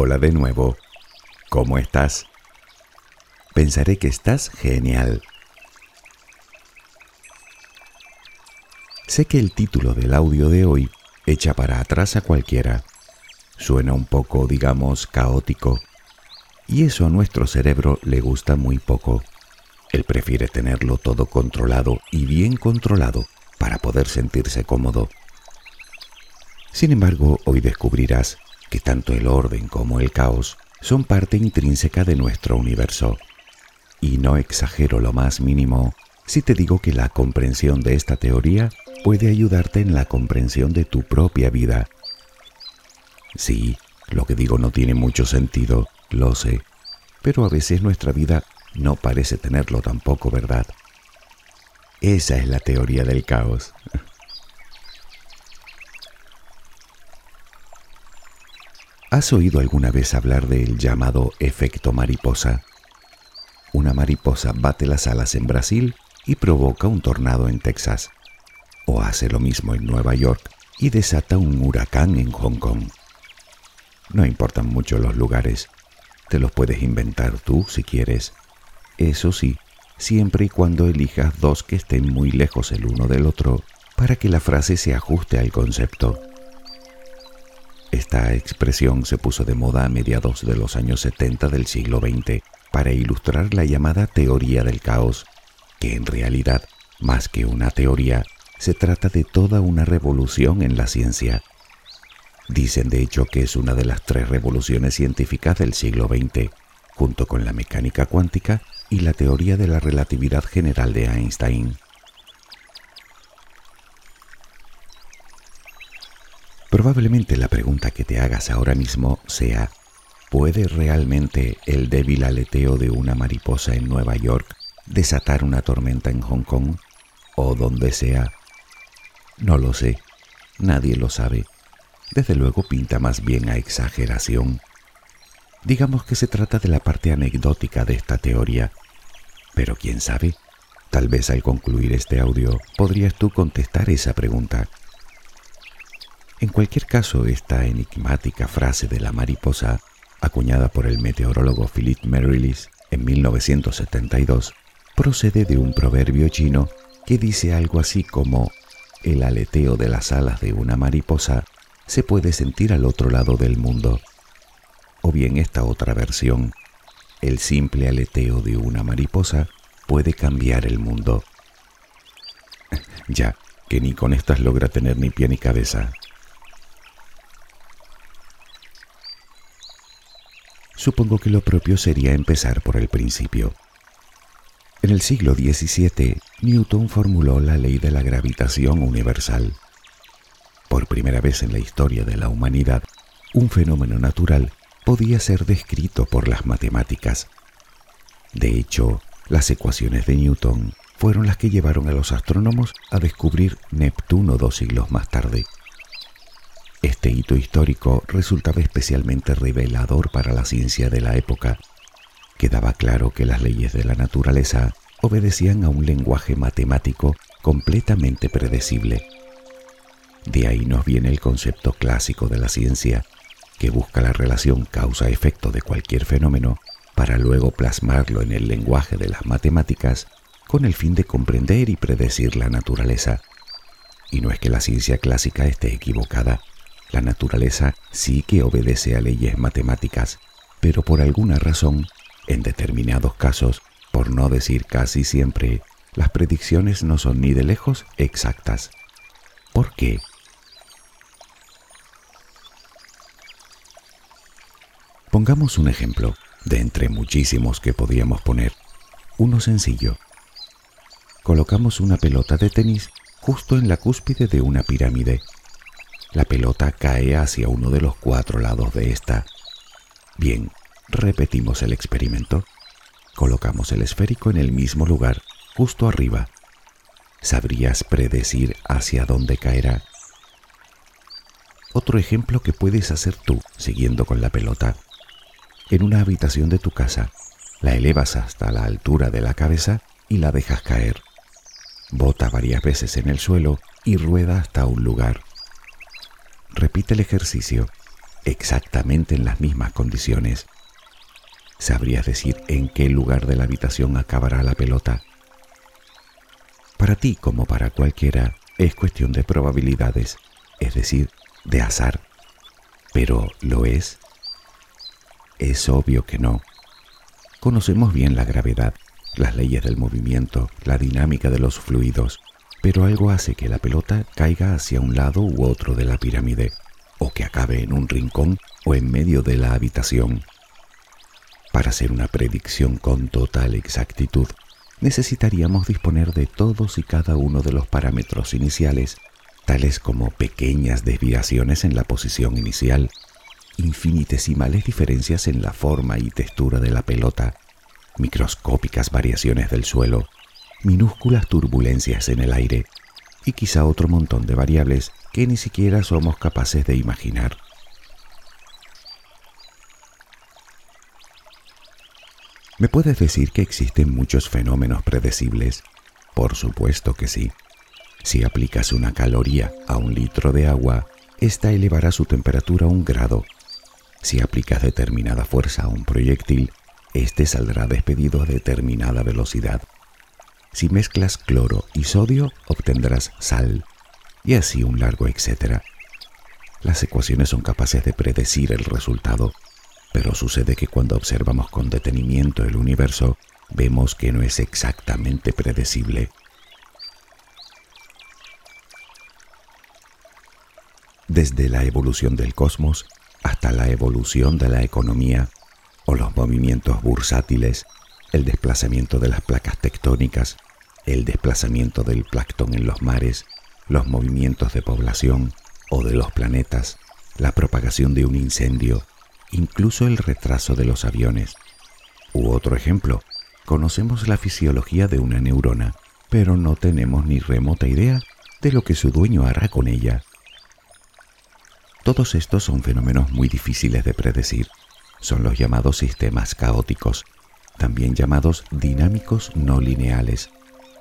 Hola de nuevo. ¿Cómo estás? Pensaré que estás genial. Sé que el título del audio de hoy echa para atrás a cualquiera. Suena un poco, digamos, caótico. Y eso a nuestro cerebro le gusta muy poco. Él prefiere tenerlo todo controlado y bien controlado para poder sentirse cómodo. Sin embargo, hoy descubrirás que tanto el orden como el caos son parte intrínseca de nuestro universo. Y no exagero lo más mínimo si te digo que la comprensión de esta teoría puede ayudarte en la comprensión de tu propia vida. Sí, lo que digo no tiene mucho sentido, lo sé, pero a veces nuestra vida no parece tenerlo tampoco, ¿verdad? Esa es la teoría del caos. ¿Has oído alguna vez hablar del llamado efecto mariposa? Una mariposa bate las alas en Brasil y provoca un tornado en Texas. O hace lo mismo en Nueva York y desata un huracán en Hong Kong. No importan mucho los lugares, te los puedes inventar tú si quieres. Eso sí, siempre y cuando elijas dos que estén muy lejos el uno del otro para que la frase se ajuste al concepto. Esta expresión se puso de moda a mediados de los años 70 del siglo XX para ilustrar la llamada teoría del caos, que en realidad, más que una teoría, se trata de toda una revolución en la ciencia. Dicen de hecho que es una de las tres revoluciones científicas del siglo XX, junto con la mecánica cuántica y la teoría de la relatividad general de Einstein. Probablemente la pregunta que te hagas ahora mismo sea, ¿puede realmente el débil aleteo de una mariposa en Nueva York desatar una tormenta en Hong Kong o donde sea? No lo sé, nadie lo sabe. Desde luego pinta más bien a exageración. Digamos que se trata de la parte anecdótica de esta teoría. Pero quién sabe, tal vez al concluir este audio podrías tú contestar esa pregunta. En cualquier caso, esta enigmática frase de la mariposa, acuñada por el meteorólogo Philip Merrilis en 1972, procede de un proverbio chino que dice algo así como el aleteo de las alas de una mariposa se puede sentir al otro lado del mundo. O bien esta otra versión, el simple aleteo de una mariposa puede cambiar el mundo. ya, que ni con estas logra tener ni pie ni cabeza. Supongo que lo propio sería empezar por el principio. En el siglo XVII, Newton formuló la ley de la gravitación universal. Por primera vez en la historia de la humanidad, un fenómeno natural podía ser descrito por las matemáticas. De hecho, las ecuaciones de Newton fueron las que llevaron a los astrónomos a descubrir Neptuno dos siglos más tarde. Este hito histórico resultaba especialmente revelador para la ciencia de la época. Quedaba claro que las leyes de la naturaleza obedecían a un lenguaje matemático completamente predecible. De ahí nos viene el concepto clásico de la ciencia, que busca la relación causa-efecto de cualquier fenómeno para luego plasmarlo en el lenguaje de las matemáticas con el fin de comprender y predecir la naturaleza. Y no es que la ciencia clásica esté equivocada, la naturaleza sí que obedece a leyes matemáticas, pero por alguna razón, en determinados casos, por no decir casi siempre, las predicciones no son ni de lejos exactas. ¿Por qué? Pongamos un ejemplo de entre muchísimos que podríamos poner. Uno sencillo. Colocamos una pelota de tenis justo en la cúspide de una pirámide la pelota cae hacia uno de los cuatro lados de esta. Bien, repetimos el experimento. Colocamos el esférico en el mismo lugar, justo arriba. ¿Sabrías predecir hacia dónde caerá? Otro ejemplo que puedes hacer tú, siguiendo con la pelota. En una habitación de tu casa, la elevas hasta la altura de la cabeza y la dejas caer. Bota varias veces en el suelo y rueda hasta un lugar. Repite el ejercicio. exactamente en las mismas condiciones. ¿Sabrías decir en qué lugar de la habitación acabará la pelota? Para ti como para cualquiera es cuestión de probabilidades, es decir, de azar. Pero ¿lo es? Es obvio que no. Conocemos bien la gravedad, las leyes del movimiento, la dinámica de los fluidos, pero algo hace que la pelota caiga hacia un lado u otro de la pirámide, o que acabe en un rincón o en medio de la habitación. Para hacer una predicción con total exactitud, necesitaríamos disponer de todos y cada uno de los parámetros iniciales, tales como pequeñas desviaciones en la posición inicial, infinitesimales diferencias en la forma y textura de la pelota, microscópicas variaciones del suelo, minúsculas turbulencias en el aire y quizá otro montón de variables que ni siquiera somos capaces de imaginar. ¿Me puedes decir que existen muchos fenómenos predecibles? Por supuesto que sí. Si aplicas una caloría a un litro de agua, ésta elevará su temperatura un grado. Si aplicas determinada fuerza a un proyectil, éste saldrá despedido a determinada velocidad. Si mezclas cloro y sodio, obtendrás sal, y así un largo etcétera. Las ecuaciones son capaces de predecir el resultado pero sucede que cuando observamos con detenimiento el universo, vemos que no es exactamente predecible. Desde la evolución del cosmos hasta la evolución de la economía o los movimientos bursátiles, el desplazamiento de las placas tectónicas, el desplazamiento del plancton en los mares, los movimientos de población o de los planetas, la propagación de un incendio, incluso el retraso de los aviones. U otro ejemplo, conocemos la fisiología de una neurona, pero no tenemos ni remota idea de lo que su dueño hará con ella. Todos estos son fenómenos muy difíciles de predecir. Son los llamados sistemas caóticos, también llamados dinámicos no lineales,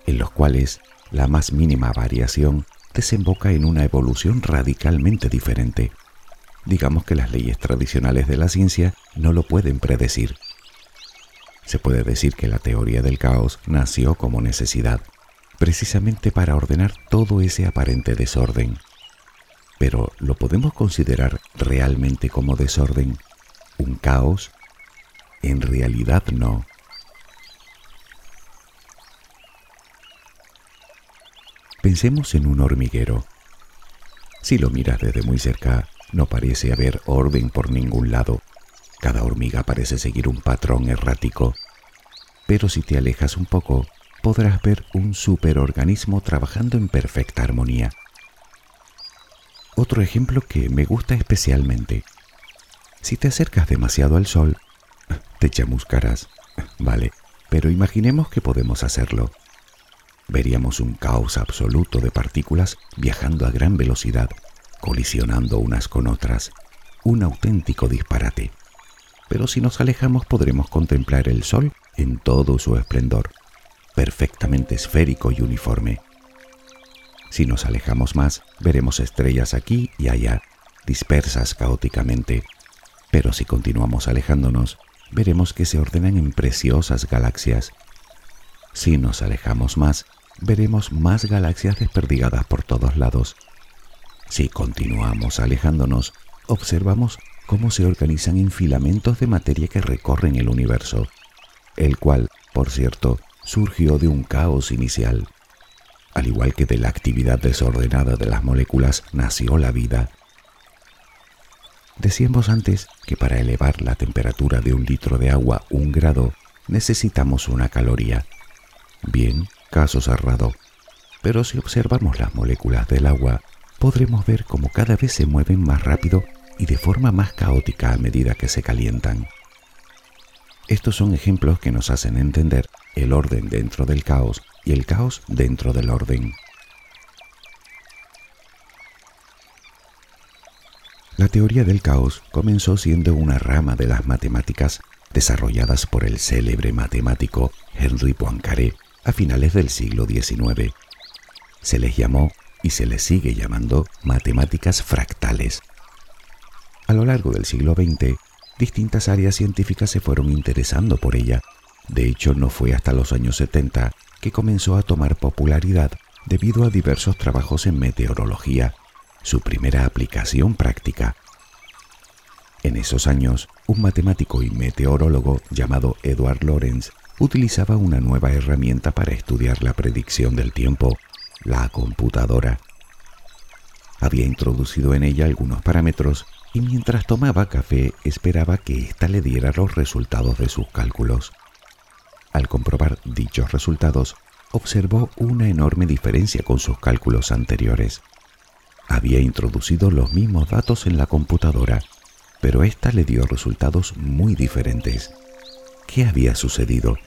en los cuales la más mínima variación desemboca en una evolución radicalmente diferente digamos que las leyes tradicionales de la ciencia no lo pueden predecir. Se puede decir que la teoría del caos nació como necesidad, precisamente para ordenar todo ese aparente desorden. Pero ¿lo podemos considerar realmente como desorden? ¿Un caos? En realidad no. Pensemos en un hormiguero. Si lo miras desde muy cerca, no parece haber orden por ningún lado. Cada hormiga parece seguir un patrón errático. Pero si te alejas un poco, podrás ver un superorganismo trabajando en perfecta armonía. Otro ejemplo que me gusta especialmente. Si te acercas demasiado al sol, te chamuscarás. Vale, pero imaginemos que podemos hacerlo. Veríamos un caos absoluto de partículas viajando a gran velocidad colisionando unas con otras, un auténtico disparate. Pero si nos alejamos podremos contemplar el Sol en todo su esplendor, perfectamente esférico y uniforme. Si nos alejamos más, veremos estrellas aquí y allá, dispersas caóticamente, pero si continuamos alejándonos, veremos que se ordenan en preciosas galaxias. Si nos alejamos más, veremos más galaxias desperdigadas por todos lados, si continuamos alejándonos, observamos cómo se organizan en filamentos de materia que recorren el universo, el cual, por cierto, surgió de un caos inicial. Al igual que de la actividad desordenada de las moléculas nació la vida. Decíamos antes que para elevar la temperatura de un litro de agua un grado necesitamos una caloría. Bien, caso cerrado. Pero si observamos las moléculas del agua, podremos ver cómo cada vez se mueven más rápido y de forma más caótica a medida que se calientan. Estos son ejemplos que nos hacen entender el orden dentro del caos y el caos dentro del orden. La teoría del caos comenzó siendo una rama de las matemáticas desarrolladas por el célebre matemático Henri Poincaré a finales del siglo XIX. Se les llamó y se les sigue llamando matemáticas fractales. A lo largo del siglo XX, distintas áreas científicas se fueron interesando por ella. De hecho, no fue hasta los años 70 que comenzó a tomar popularidad debido a diversos trabajos en meteorología, su primera aplicación práctica. En esos años, un matemático y meteorólogo llamado Edward Lorenz utilizaba una nueva herramienta para estudiar la predicción del tiempo, la computadora. Había introducido en ella algunos parámetros y mientras tomaba café esperaba que ésta le diera los resultados de sus cálculos. Al comprobar dichos resultados, observó una enorme diferencia con sus cálculos anteriores. Había introducido los mismos datos en la computadora, pero ésta le dio resultados muy diferentes. ¿Qué había sucedido?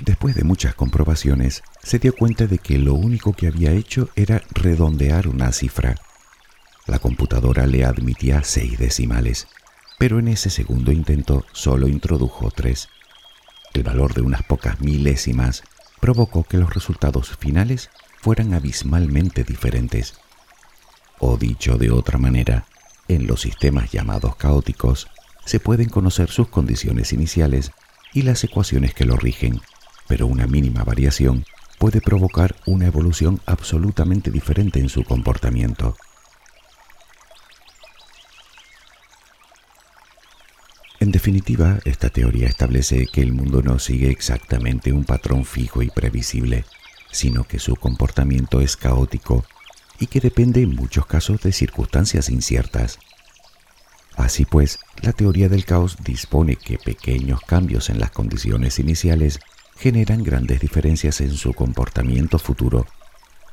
Después de muchas comprobaciones, se dio cuenta de que lo único que había hecho era redondear una cifra. La computadora le admitía seis decimales, pero en ese segundo intento solo introdujo tres. El valor de unas pocas milésimas provocó que los resultados finales fueran abismalmente diferentes. O dicho de otra manera, en los sistemas llamados caóticos se pueden conocer sus condiciones iniciales y las ecuaciones que lo rigen, pero una mínima variación puede provocar una evolución absolutamente diferente en su comportamiento. En definitiva, esta teoría establece que el mundo no sigue exactamente un patrón fijo y previsible, sino que su comportamiento es caótico y que depende en muchos casos de circunstancias inciertas. Así pues, la teoría del caos dispone que pequeños cambios en las condiciones iniciales generan grandes diferencias en su comportamiento futuro,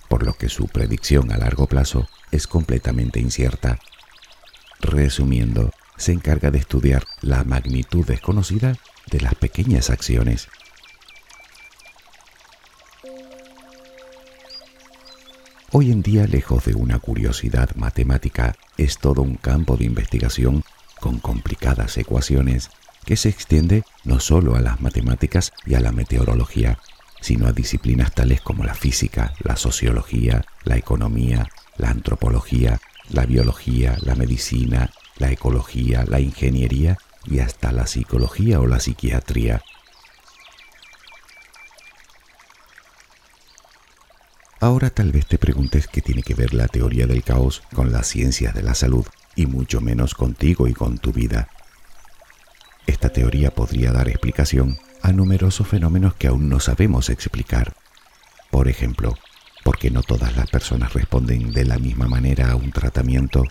por lo que su predicción a largo plazo es completamente incierta. Resumiendo, se encarga de estudiar la magnitud desconocida de las pequeñas acciones. Hoy en día, lejos de una curiosidad matemática, es todo un campo de investigación con complicadas ecuaciones que se extiende no solo a las matemáticas y a la meteorología, sino a disciplinas tales como la física, la sociología, la economía, la antropología, la biología, la medicina, la ecología, la ingeniería y hasta la psicología o la psiquiatría. Ahora tal vez te preguntes qué tiene que ver la teoría del caos con las ciencias de la salud y mucho menos contigo y con tu vida. Esta teoría podría dar explicación a numerosos fenómenos que aún no sabemos explicar. Por ejemplo, ¿por qué no todas las personas responden de la misma manera a un tratamiento?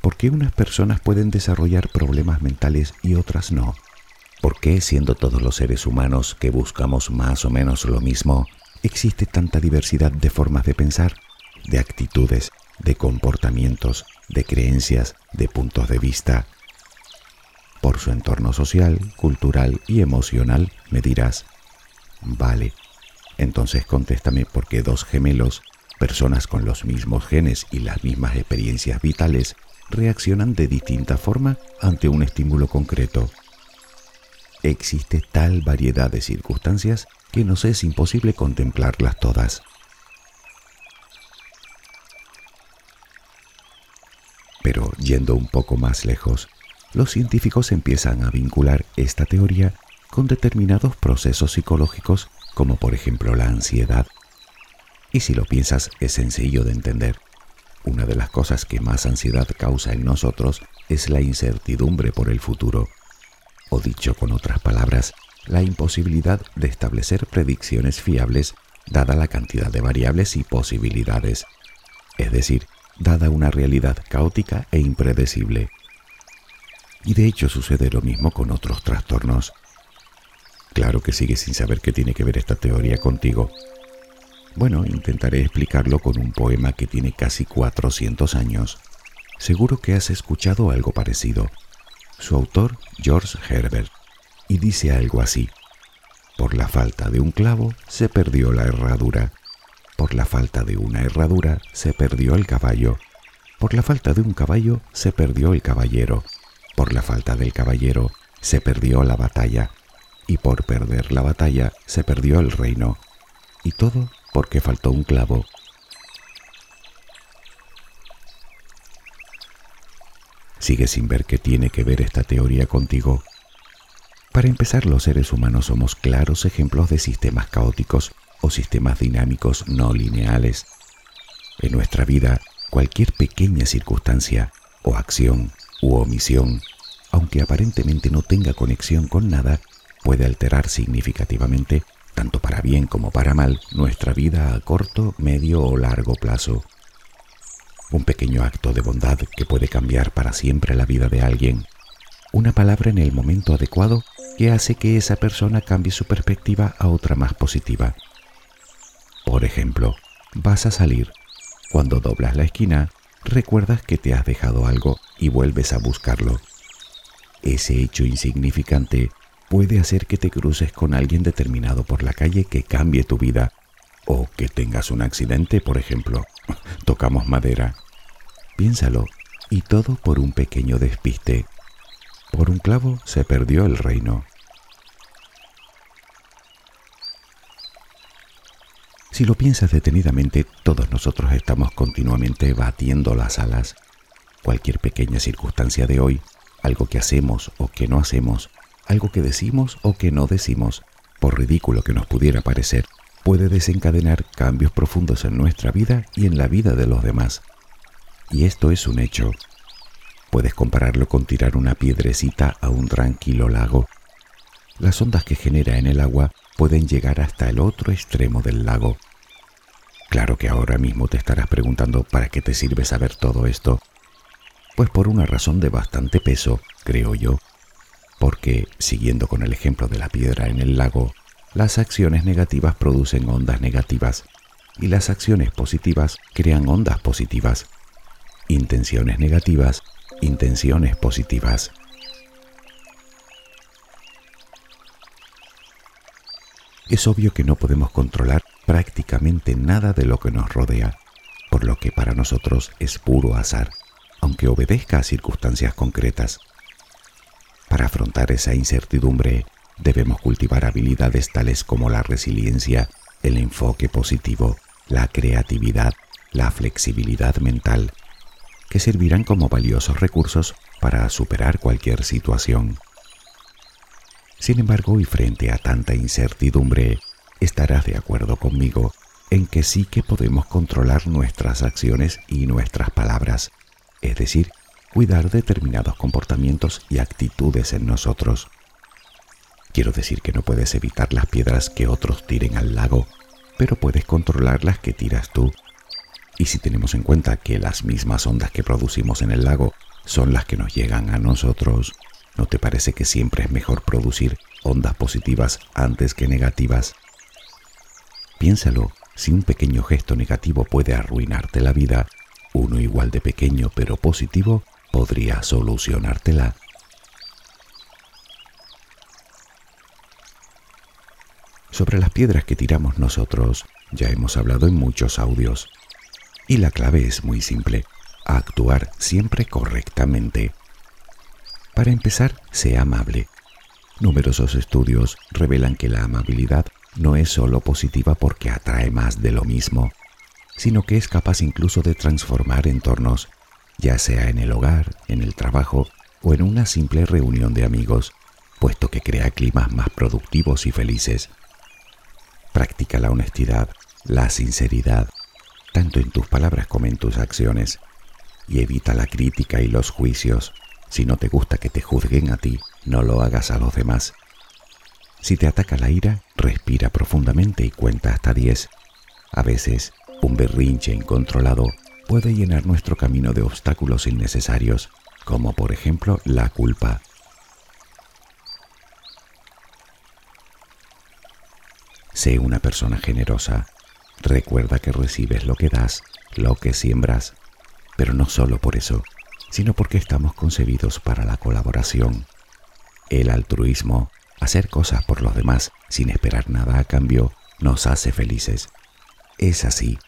¿Por qué unas personas pueden desarrollar problemas mentales y otras no? ¿Por qué, siendo todos los seres humanos que buscamos más o menos lo mismo, existe tanta diversidad de formas de pensar, de actitudes, de comportamientos, de creencias, de puntos de vista, por su entorno social, cultural y emocional, me dirás, vale, entonces contéstame por qué dos gemelos, personas con los mismos genes y las mismas experiencias vitales, reaccionan de distinta forma ante un estímulo concreto. Existe tal variedad de circunstancias que nos es imposible contemplarlas todas. Pero yendo un poco más lejos, los científicos empiezan a vincular esta teoría con determinados procesos psicológicos como por ejemplo la ansiedad. Y si lo piensas es sencillo de entender. Una de las cosas que más ansiedad causa en nosotros es la incertidumbre por el futuro. O dicho con otras palabras, la imposibilidad de establecer predicciones fiables dada la cantidad de variables y posibilidades. Es decir, dada una realidad caótica e impredecible. Y de hecho sucede lo mismo con otros trastornos. Claro que sigues sin saber qué tiene que ver esta teoría contigo. Bueno, intentaré explicarlo con un poema que tiene casi 400 años. Seguro que has escuchado algo parecido. Su autor, George Herbert, y dice algo así. Por la falta de un clavo se perdió la herradura. Por la falta de una herradura se perdió el caballo. Por la falta de un caballo se perdió el caballero. Por la falta del caballero se perdió la batalla, y por perder la batalla se perdió el reino, y todo porque faltó un clavo. ¿Sigues sin ver qué tiene que ver esta teoría contigo? Para empezar, los seres humanos somos claros ejemplos de sistemas caóticos o sistemas dinámicos no lineales. En nuestra vida, cualquier pequeña circunstancia o acción u omisión, aunque aparentemente no tenga conexión con nada, puede alterar significativamente, tanto para bien como para mal, nuestra vida a corto, medio o largo plazo. Un pequeño acto de bondad que puede cambiar para siempre la vida de alguien. Una palabra en el momento adecuado que hace que esa persona cambie su perspectiva a otra más positiva. Por ejemplo, vas a salir. Cuando doblas la esquina, recuerdas que te has dejado algo y vuelves a buscarlo. Ese hecho insignificante puede hacer que te cruces con alguien determinado por la calle que cambie tu vida o que tengas un accidente, por ejemplo. Tocamos madera. Piénsalo, y todo por un pequeño despiste. Por un clavo se perdió el reino. Si lo piensas detenidamente, todos nosotros estamos continuamente batiendo las alas. Cualquier pequeña circunstancia de hoy, algo que hacemos o que no hacemos, algo que decimos o que no decimos, por ridículo que nos pudiera parecer, puede desencadenar cambios profundos en nuestra vida y en la vida de los demás. Y esto es un hecho. Puedes compararlo con tirar una piedrecita a un tranquilo lago. Las ondas que genera en el agua pueden llegar hasta el otro extremo del lago Claro que ahora mismo te estarás preguntando para qué te sirve saber todo esto. Pues por una razón de bastante peso, creo yo. Porque, siguiendo con el ejemplo de la piedra en el lago, las acciones negativas producen ondas negativas y las acciones positivas crean ondas positivas. Intenciones negativas, intenciones positivas. Es obvio que no podemos controlar prácticamente nada de lo que nos rodea, por lo que para nosotros es puro azar, aunque obedezca a circunstancias concretas. Para afrontar esa incertidumbre, debemos cultivar habilidades tales como la resiliencia, el enfoque positivo, la creatividad, la flexibilidad mental, que servirán como valiosos recursos para superar cualquier situación. Sin embargo, y frente a tanta incertidumbre, estarás de acuerdo conmigo en que sí que podemos controlar nuestras acciones y nuestras palabras, es decir, cuidar determinados comportamientos y actitudes en nosotros. Quiero decir que no puedes evitar las piedras que otros tiren al lago, pero puedes controlar las que tiras tú. Y si tenemos en cuenta que las mismas ondas que producimos en el lago son las que nos llegan a nosotros, ¿no te parece que siempre es mejor producir ondas positivas antes que negativas? Piénsalo, si un pequeño gesto negativo puede arruinarte la vida, uno igual de pequeño pero positivo podría solucionártela. Sobre las piedras que tiramos nosotros, ya hemos hablado en muchos audios. Y la clave es muy simple, actuar siempre correctamente. Para empezar, sea amable. Numerosos estudios revelan que la amabilidad no es solo positiva porque atrae más de lo mismo, sino que es capaz incluso de transformar entornos, ya sea en el hogar, en el trabajo o en una simple reunión de amigos, puesto que crea climas más productivos y felices. Practica la honestidad, la sinceridad, tanto en tus palabras como en tus acciones, y evita la crítica y los juicios. Si no te gusta que te juzguen a ti, no lo hagas a los demás. Si te ataca la ira, respira profundamente y cuenta hasta 10. A veces, un berrinche incontrolado puede llenar nuestro camino de obstáculos innecesarios, como por ejemplo la culpa. Sé una persona generosa. Recuerda que recibes lo que das, lo que siembras, pero no solo por eso, sino porque estamos concebidos para la colaboración. El altruismo Hacer cosas por los demás sin esperar nada a cambio nos hace felices. Es así.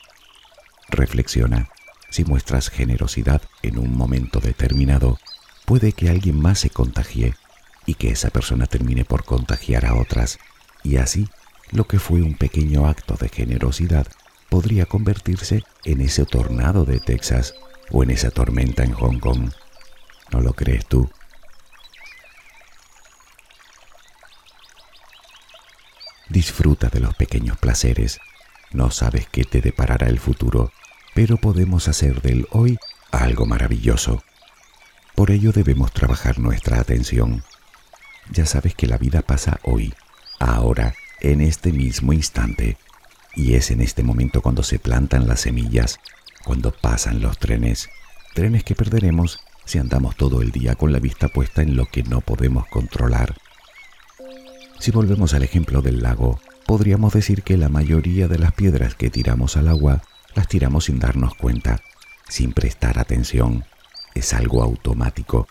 Reflexiona. Si muestras generosidad en un momento determinado, puede que alguien más se contagie y que esa persona termine por contagiar a otras. Y así, lo que fue un pequeño acto de generosidad podría convertirse en ese tornado de Texas o en esa tormenta en Hong Kong. ¿No lo crees tú? Disfruta de los pequeños placeres. No sabes qué te deparará el futuro, pero podemos hacer del hoy algo maravilloso. Por ello debemos trabajar nuestra atención. Ya sabes que la vida pasa hoy, ahora, en este mismo instante. Y es en este momento cuando se plantan las semillas, cuando pasan los trenes, trenes que perderemos si andamos todo el día con la vista puesta en lo que no podemos controlar si volvemos al ejemplo del lago, podríamos decir que la mayoría de las piedras que tiramos al agua las tiramos sin darnos cuenta, sin prestar atención. Es algo automático.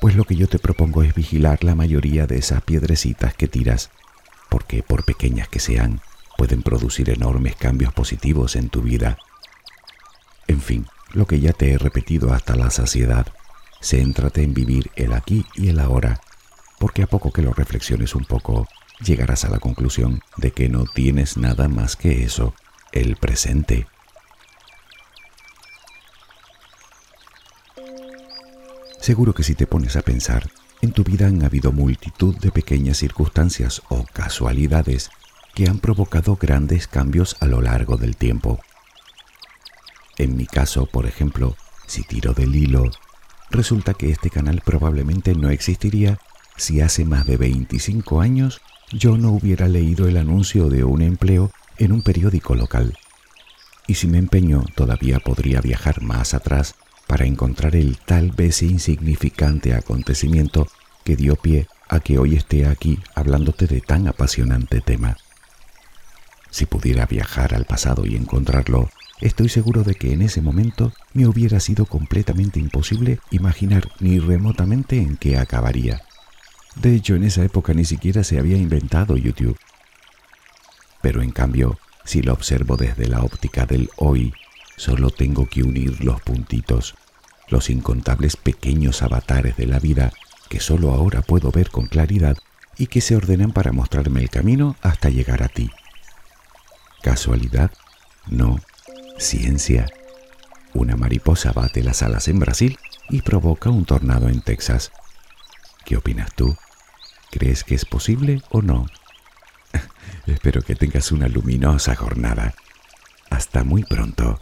Pues lo que yo te propongo es vigilar la mayoría de esas piedrecitas que tiras, porque por pequeñas que sean, pueden producir enormes cambios positivos en tu vida. En fin, lo que ya te he repetido hasta la saciedad, céntrate en vivir el aquí y el ahora porque a poco que lo reflexiones un poco, llegarás a la conclusión de que no tienes nada más que eso, el presente. Seguro que si te pones a pensar, en tu vida han habido multitud de pequeñas circunstancias o casualidades que han provocado grandes cambios a lo largo del tiempo. En mi caso, por ejemplo, si tiro del hilo, resulta que este canal probablemente no existiría si hace más de 25 años yo no hubiera leído el anuncio de un empleo en un periódico local. Y si me empeño, todavía podría viajar más atrás para encontrar el tal vez insignificante acontecimiento que dio pie a que hoy esté aquí hablándote de tan apasionante tema. Si pudiera viajar al pasado y encontrarlo, estoy seguro de que en ese momento me hubiera sido completamente imposible imaginar ni remotamente en qué acabaría. De hecho, en esa época ni siquiera se había inventado YouTube. Pero en cambio, si lo observo desde la óptica del hoy, solo tengo que unir los puntitos, los incontables pequeños avatares de la vida que solo ahora puedo ver con claridad y que se ordenan para mostrarme el camino hasta llegar a ti. ¿Casualidad? No. Ciencia. Una mariposa bate las alas en Brasil y provoca un tornado en Texas. ¿Qué opinas tú? ¿Crees que es posible o no? Espero que tengas una luminosa jornada. Hasta muy pronto.